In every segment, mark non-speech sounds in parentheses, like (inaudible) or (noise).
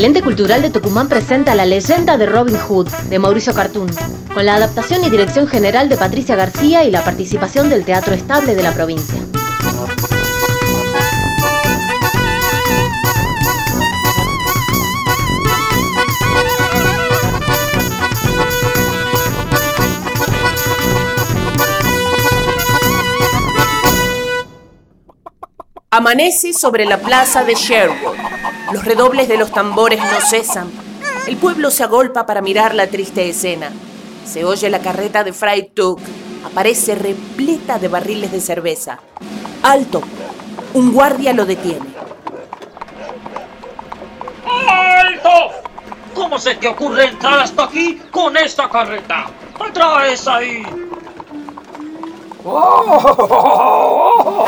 El ente cultural de Tucumán presenta La leyenda de Robin Hood, de Mauricio Cartoon, con la adaptación y dirección general de Patricia García y la participación del Teatro Estable de la provincia. Amanece sobre la plaza de Sherwood. Los redobles de los tambores no cesan. El pueblo se agolpa para mirar la triste escena. Se oye la carreta de Fry Tuck. Aparece repleta de barriles de cerveza. ¡Alto! Un guardia lo detiene. ¡Alto! ¿Cómo se te ocurre entrar hasta aquí con esta carreta? ¿Qué traes ahí? ¡Oh!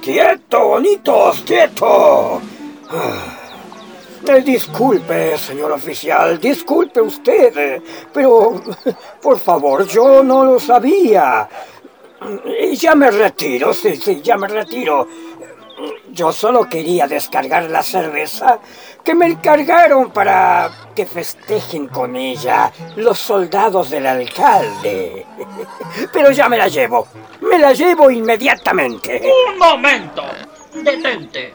¡Quieto, bonitos! ¡Quieto! Disculpe, señor oficial, disculpe usted, pero por favor, yo no lo sabía. Ya me retiro, sí, sí, ya me retiro. Yo solo quería descargar la cerveza que me encargaron para que festejen con ella los soldados del alcalde. Pero ya me la llevo. Me la llevo inmediatamente. Un momento. Detente.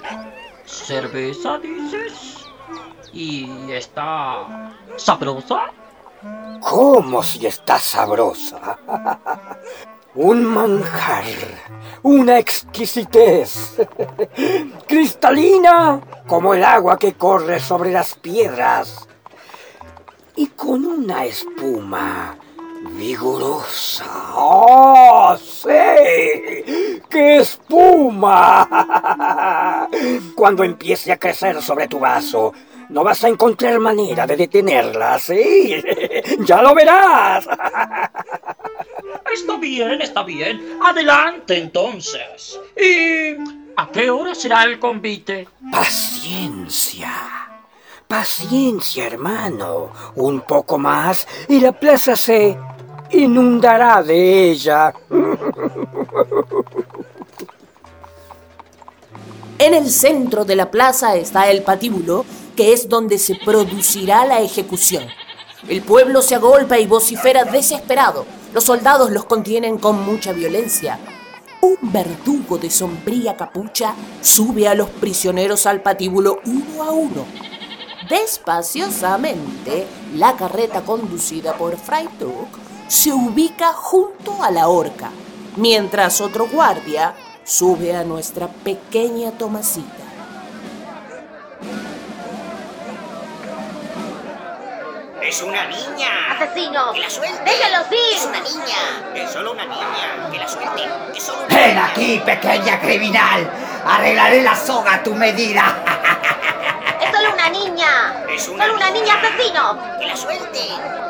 ¿Cerveza dices? ¿Y está sabrosa? ¿Cómo si está sabrosa? Un manjar, una exquisitez, cristalina como el agua que corre sobre las piedras y con una espuma vigorosa. ¡Oh, sí! ¡Qué espuma! Cuando empiece a crecer sobre tu vaso, no vas a encontrar manera de detenerla, ¿sí? ¡Ya lo verás! Está bien, está bien. Adelante entonces. ¿Y a qué hora será el convite? Paciencia. Paciencia, hermano. Un poco más y la plaza se inundará de ella. En el centro de la plaza está el patíbulo, que es donde se producirá la ejecución. El pueblo se agolpa y vocifera desesperado. Los soldados los contienen con mucha violencia. Un verdugo de sombría capucha sube a los prisioneros al patíbulo uno a uno. Despaciosamente, la carreta conducida por Fray se ubica junto a la horca, mientras otro guardia sube a nuestra pequeña Tomasita. Es una niña. ¡Asesino! ¡Que la suelte! ¡Déjalos ir! Es una niña. Es solo una niña. Que la suelte. Es solo una Ven niña. aquí, pequeña criminal. Arreglaré la soga a tu medida. ¡Es solo una niña! Es una ¡Solo una niña asesino! Que la suelte.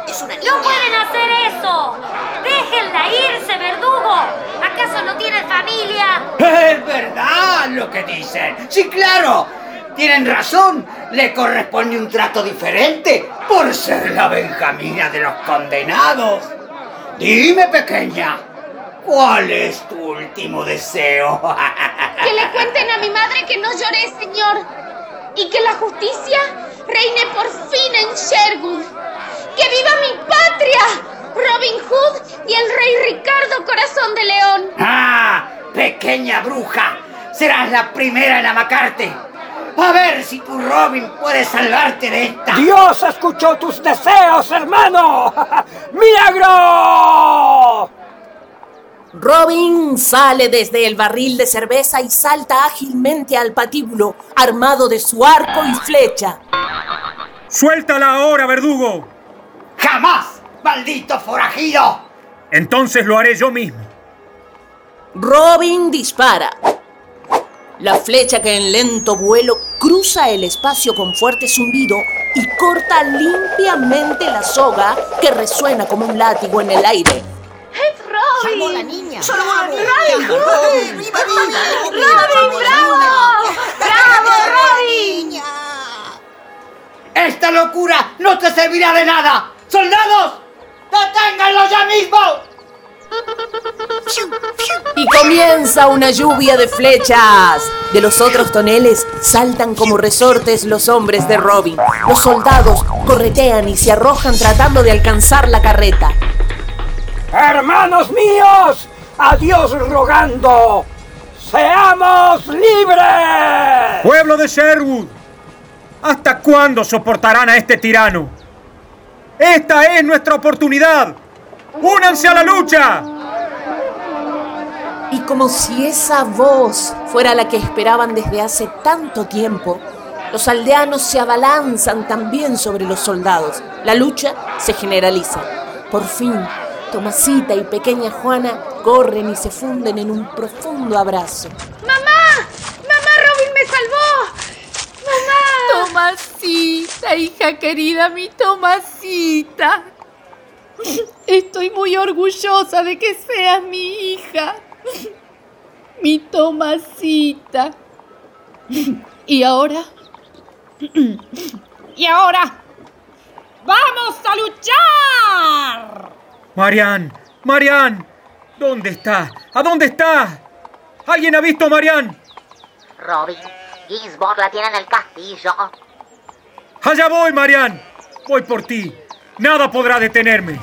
Es una niña. ¡No pueden hacer eso! ¡Déjenla irse, verdugo! ¿Acaso no tienen familia? Es verdad lo que dicen. Sí, claro. Tienen razón. Le corresponde un trato diferente por ser la Benjamina de los condenados. Dime, pequeña, ¿cuál es tu último deseo? (laughs) Que le cuenten a mi madre que no lloré, señor. Y que la justicia reine por fin en Sherwood. ¡Que viva mi patria! Robin Hood y el rey Ricardo Corazón de León. ¡Ah! Pequeña bruja, serás la primera en amacarte. A ver si tu Robin puede salvarte de esta. Dios escuchó tus deseos, hermano. (laughs) ¡Milagro! Robin sale desde el barril de cerveza y salta ágilmente al patíbulo, armado de su arco y flecha. ¡Suéltala ahora, verdugo! ¡Jamás, maldito forajido! Entonces lo haré yo mismo. Robin dispara. La flecha que en lento vuelo cruza el espacio con fuerte zumbido y corta limpiamente la soga que resuena como un látigo en el aire. ¡Es Robin! Salvó la niña. ¡Salvó ¡Bravo! la niña! ¡Robin! ¡Viva, viva! ¡Robin, bravo! ¡Bravo, Robin! ¡Esta locura no te servirá de nada! ¡Soldados! ¡Deténganlo ya mismo! Y comienza una lluvia de flechas. De los otros toneles saltan como resortes los hombres de Robin. Los soldados corretean y se arrojan tratando de alcanzar la carreta. Hermanos míos, a Dios rogando, seamos libres. Pueblo de Sherwood, ¿hasta cuándo soportarán a este tirano? Esta es nuestra oportunidad. ¡Únanse a la lucha! Y como si esa voz fuera la que esperaban desde hace tanto tiempo, los aldeanos se abalanzan también sobre los soldados. La lucha se generaliza. Por fin, Tomasita y pequeña Juana corren y se funden en un profundo abrazo. ¡Mamá! ¡Mamá, Robin me salvó! ¡Mamá! Tomasita, hija querida, mi Tomasita. Estoy muy orgullosa de que seas mi hija. Mi Tomasita. ¿Y ahora? ¿Y ahora? ¡Vamos a luchar! Marian, Marian, ¿dónde está? ¿A dónde está? ¿Alguien ha visto a Marian? Robin, Gisborne la tiene en el castillo. Allá voy, Marian. Voy por ti. Nada podrá detenerme.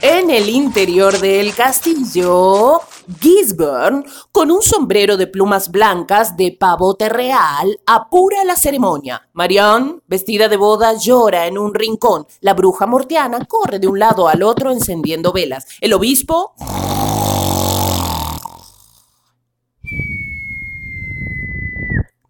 En el interior del castillo, Gisborne, con un sombrero de plumas blancas de pavote real, apura la ceremonia. Marianne, vestida de boda, llora en un rincón. La bruja mortiana corre de un lado al otro encendiendo velas. El obispo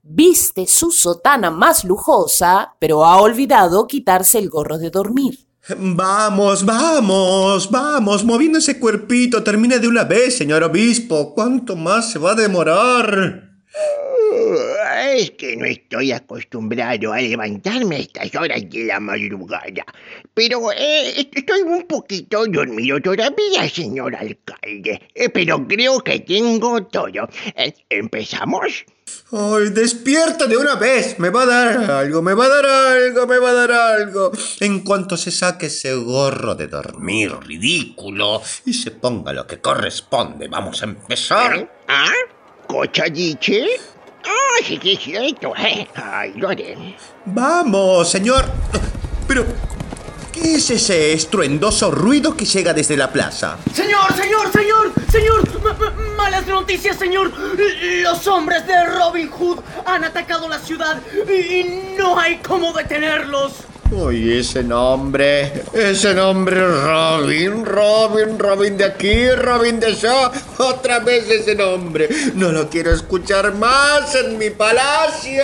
viste su sotana más lujosa, pero ha olvidado quitarse el gorro de dormir. Vamos, vamos, vamos, moviendo ese cuerpito, termine de una vez, señor obispo. ¿Cuánto más se va a demorar? Es que no estoy acostumbrado a levantarme a estas horas de la madrugada. Pero eh, estoy un poquito dormido todavía, señor alcalde. Eh, pero creo que tengo todo. Eh, ¿Empezamos? ¡Ay, despierta de una vez! Me va a dar algo, me va a dar algo, me va a dar algo. En cuanto se saque ese gorro de dormir ridículo y se ponga lo que corresponde, vamos a empezar. ¿Ah? ¿Cocha dice? Ah, sí que es cierto. Eh. Ay, lo haré. Vamos, señor. Pero, ¿qué es ese estruendoso ruido que llega desde la plaza? Señor, señor, señor, señor. M- malas noticias, señor. Los hombres de Robin Hood han atacado la ciudad y y no hay cómo detenerlos. Uy, ese nombre, ese nombre Robin, Robin, Robin de aquí, Robin de allá, otra vez ese nombre. No lo quiero escuchar más en mi palacio.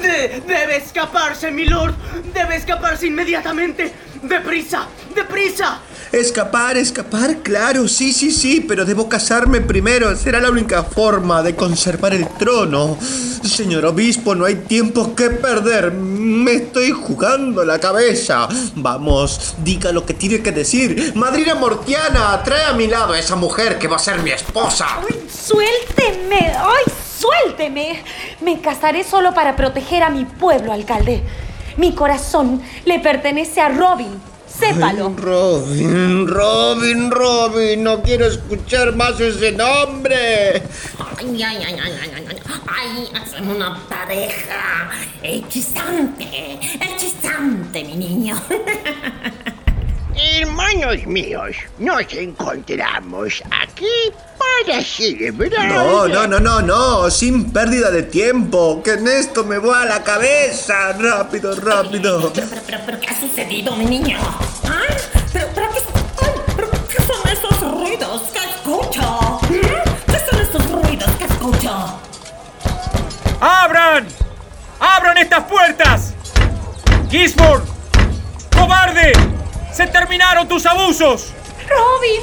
De- debe escaparse, mi lord. Debe escaparse inmediatamente. ¡Deprisa! ¡Deprisa! Escapar, escapar, claro, sí, sí, sí, pero debo casarme primero. Será la única forma de conservar el trono. Señor obispo, no hay tiempo que perder. Me estoy jugando la cabeza. Vamos, diga lo que tiene que decir. Madrina Mortiana, trae a mi lado a esa mujer que va a ser mi esposa. ¡Suélteme! ¡Ay, suélteme! Me casaré solo para proteger a mi pueblo, alcalde. Mi corazón le pertenece a Robin. Sépalo. Ay, Robin, Robin, Robin, no quiero escuchar más ese nombre. Ay, ay, ay, ay, ay, ay, ay, ay, hacen una pareja hechizante, hechizante, mi niño. (laughs) Hermanos míos, nos encontramos aquí para celebrar. No, no, no, no, no, sin pérdida de tiempo, que en esto me voy a la cabeza. Rápido, rápido. Pero, pero, pero, ¿qué ha sucedido, mi niño? ¡Abran! ¡Abran estas puertas! ¡Gisborne! ¡Cobarde! ¡Se terminaron tus abusos! ¡Robin!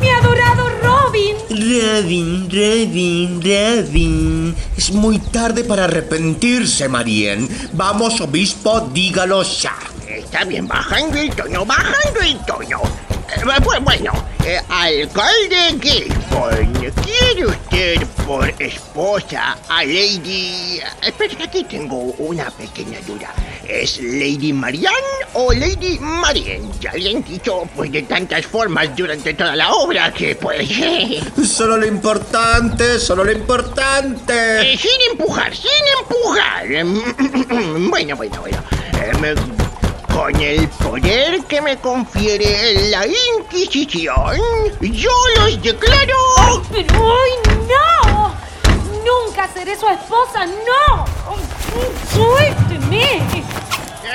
¡Mi adorado Robin! Robin, Robin, Robin. Es muy tarde para arrepentirse, Marien. Vamos, obispo, dígalo ya. Está bien, bajando el tono, bajando el tono. Eh, bu- bueno, eh, alcalde. Gisborne, ¿quiere usted por esposa a Lady... Espera, aquí tengo una pequeña duda. ¿Es Lady Marianne o Lady Marianne? Ya le han dicho pues de tantas formas durante toda la obra que pues... (laughs) Solo lo importante, solo lo importante. Eh, sin empujar, sin empujar. bueno, bueno, bueno. Eh, me- con el poder que me confiere la Inquisición, yo los declaro... ¡Ay, pero ay, no! ¡Nunca seré su esposa, no! ¡Suélteme!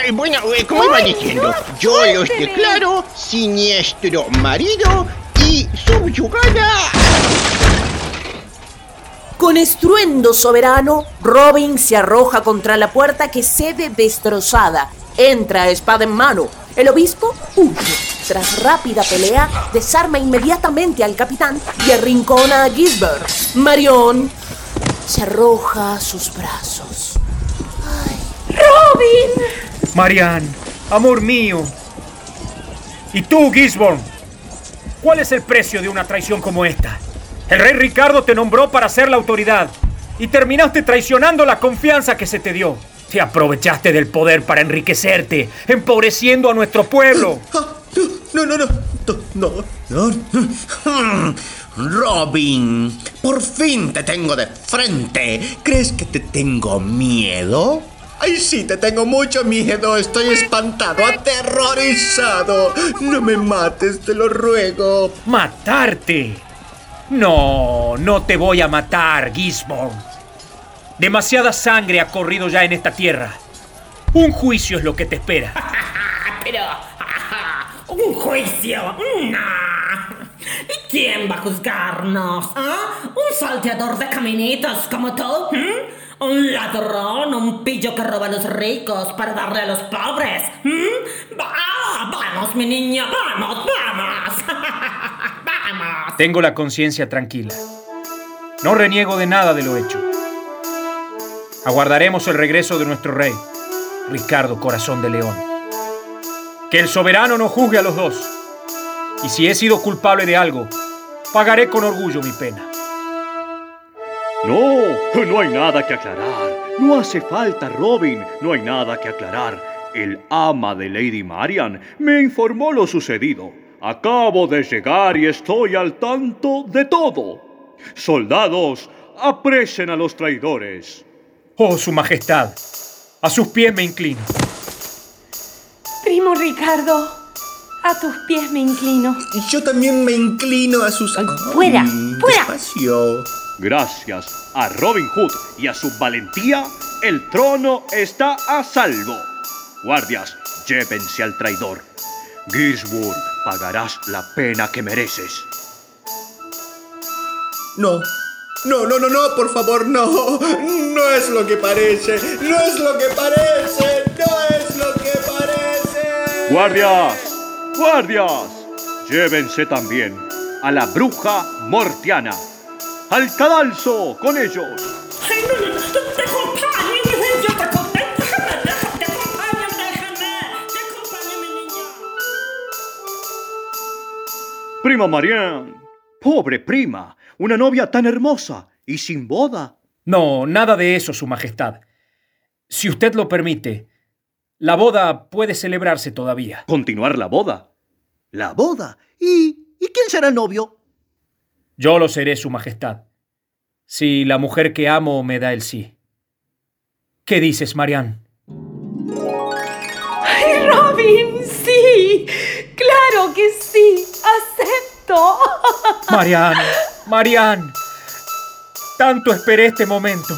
Eh, bueno, eh, como iba diciendo, no, yo los declaro siniestro marido y subyugada. Con estruendo soberano, Robin se arroja contra la puerta que cede destrozada. Entra espada en mano. El obispo huye. Tras rápida pelea, desarma inmediatamente al capitán y arrincona a Gisbert. Marion se arroja a sus brazos. ¡Robin! Marianne, amor mío. ¿Y tú, Gisborne? ¿Cuál es el precio de una traición como esta? El rey Ricardo te nombró para ser la autoridad y terminaste traicionando la confianza que se te dio. Te aprovechaste del poder para enriquecerte, empobreciendo a nuestro pueblo. No, no, no, no, no, no. Robin, por fin te tengo de frente. ¿Crees que te tengo miedo? Ay, sí, te tengo mucho miedo. Estoy espantado, aterrorizado. No me mates, te lo ruego. ¿Matarte? No, no te voy a matar, Gisborne. Demasiada sangre ha corrido ya en esta tierra. Un juicio es lo que te espera. (laughs) Pero, (laughs) un juicio, no. ¿Y quién va a juzgarnos? ¿Ah? ¿Un salteador de caminitos como tú? ¿Mm? ¿Un ladrón? ¿Un pillo que roba a los ricos para darle a los pobres? ¿Mm? Va- vamos, mi niña, vamos, vamos. (laughs) vamos. Tengo la conciencia tranquila. No reniego de nada de lo hecho. Aguardaremos el regreso de nuestro rey, Ricardo Corazón de León. Que el soberano no juzgue a los dos. Y si he sido culpable de algo, pagaré con orgullo mi pena. No, no hay nada que aclarar. No hace falta, Robin. No hay nada que aclarar. El ama de Lady Marian me informó lo sucedido. Acabo de llegar y estoy al tanto de todo. Soldados, apresen a los traidores. Oh, Su Majestad, a sus pies me inclino. Primo Ricardo, a tus pies me inclino. Yo también me inclino a sus... fuera, Ay, fuera. Despacio. Gracias a Robin Hood y a su valentía, el trono está a salvo. Guardias, llévense al traidor. Gisborne, pagarás la pena que mereces. No. No, no, no, no, por favor, no. No es lo que parece. No es lo que parece. No es lo que parece. Guardias, guardias, llévense también a la bruja Mortiana. Al cadalso con ellos. Ay, no, no, no, te acompañen, yo te acompaño, déjame, déjame, te acompaño, déjame, te acompaño, mi niña. Prima Marianne. Pobre prima, una novia tan hermosa y sin boda. No, nada de eso, Su Majestad. Si usted lo permite, la boda puede celebrarse todavía. ¿Continuar la boda? ¿La boda? ¿Y, ¿y quién será el novio? Yo lo seré, Su Majestad. Si la mujer que amo me da el sí. ¿Qué dices, Marianne? ¡Ay, Robin! ¡Sí! ¡Claro que sí! ¡Acepto! Marianne, (laughs) Marianne. Tanto esperé este momento.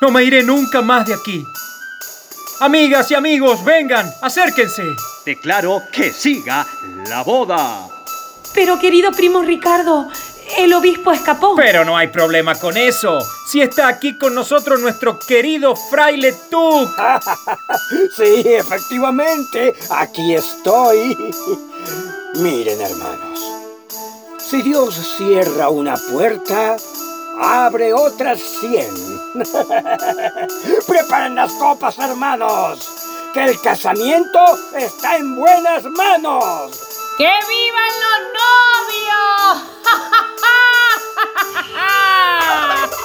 No me iré nunca más de aquí. Amigas y amigos, vengan, acérquense. Declaro que siga la boda. Pero querido primo Ricardo, el obispo escapó. Pero no hay problema con eso. Si está aquí con nosotros nuestro querido fraile Tuc. (laughs) Sí, efectivamente, aquí estoy. (laughs) Miren, hermanos, si Dios cierra una puerta, abre otras cien. (laughs) Preparen las copas, hermanos, que el casamiento está en buenas manos. ¡Que vivan los novios! (laughs) (laughs)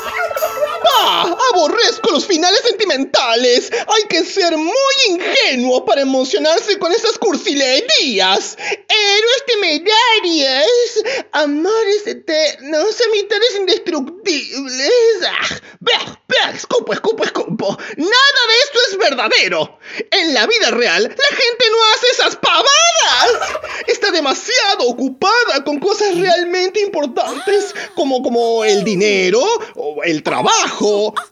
¡Ah! Aborrezco los finales sentimentales. Hay que ser muy ingenuo para emocionarse con esas cursilerías. Héroes temerarios, amores eternos, amistades indestructibles. ¡Ah! ¡Bah! ¡Bah! Escupo, escupo, escupo. Nada de esto es verdadero. En la vida real, la gente no hace esas pavadas. Está demasiado ocupada con cosas realmente importantes, como, como el dinero, o el trabajo,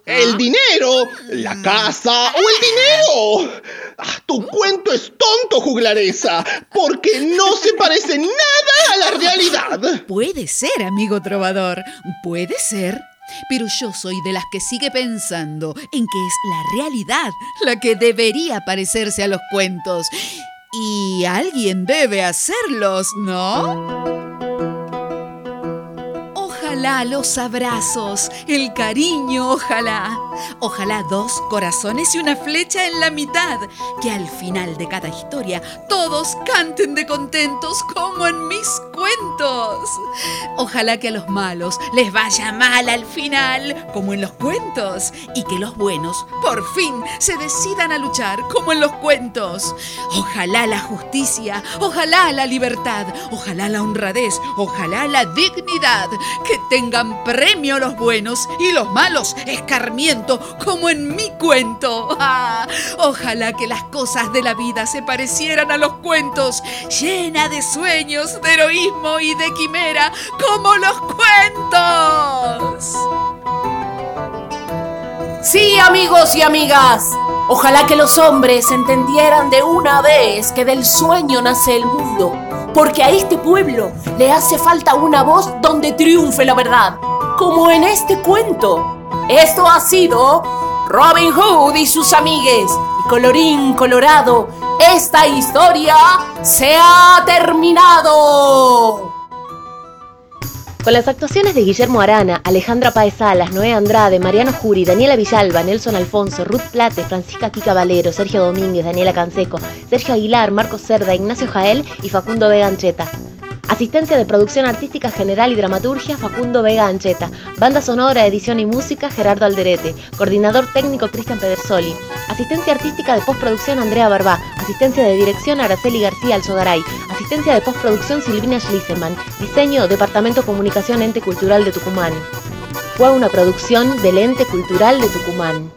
el dinero, la casa o el dinero. Ah, tu cuento es tonto, juglaresa, porque no se parece nada a la realidad. Puede ser, amigo trovador, puede ser. Pero yo soy de las que sigue pensando en que es la realidad la que debería parecerse a los cuentos. Y alguien debe hacerlos, ¿no? Ojalá los abrazos, el cariño, ojalá. Ojalá dos corazones y una flecha en la mitad. Que al final de cada historia todos canten de contentos como en mis cuentos. Ojalá que a los malos les vaya mal al final, como en los cuentos. Y que los buenos por fin se decidan a luchar como en los cuentos. Ojalá la justicia, ojalá la libertad, ojalá la honradez, ojalá la dignidad. Que tengan premio los buenos y los malos como en mi cuento. (laughs) Ah, ojalá que las cosas de la vida se parecieran a los cuentos, llena de sueños, de heroísmo y de quimera como los cuentos. Sí, amigos y amigas. Ojalá que los hombres entendieran de una vez que del sueño nace el mundo, porque a este pueblo le hace falta una voz donde triunfe la verdad, como en este cuento. Esto ha sido Robin Hood y sus amigues. Y colorín colorado, esta historia se ha terminado. Con las actuaciones de Guillermo Arana, Alejandra Paez Salas, Noé Andrade, Mariano Juri, Daniela Villalba, Nelson Alfonso, Ruth Plate, Francisca Kika Valero, Sergio Domínguez, Daniela Canseco, Sergio Aguilar, Marcos Cerda, Ignacio Jael y Facundo Vega Ancheta. Asistencia de producción artística general y dramaturgia Facundo Vega Ancheta. Banda sonora, edición y música Gerardo Alderete. Coordinador técnico Cristian Pedersoli. Asistencia artística de postproducción Andrea Barbá. Asistencia de dirección Araceli García Alzogaray. Asistencia de postproducción Silvina Schliseman. Diseño Departamento Comunicación Ente Cultural de Tucumán. Fue una producción del Ente Cultural de Tucumán.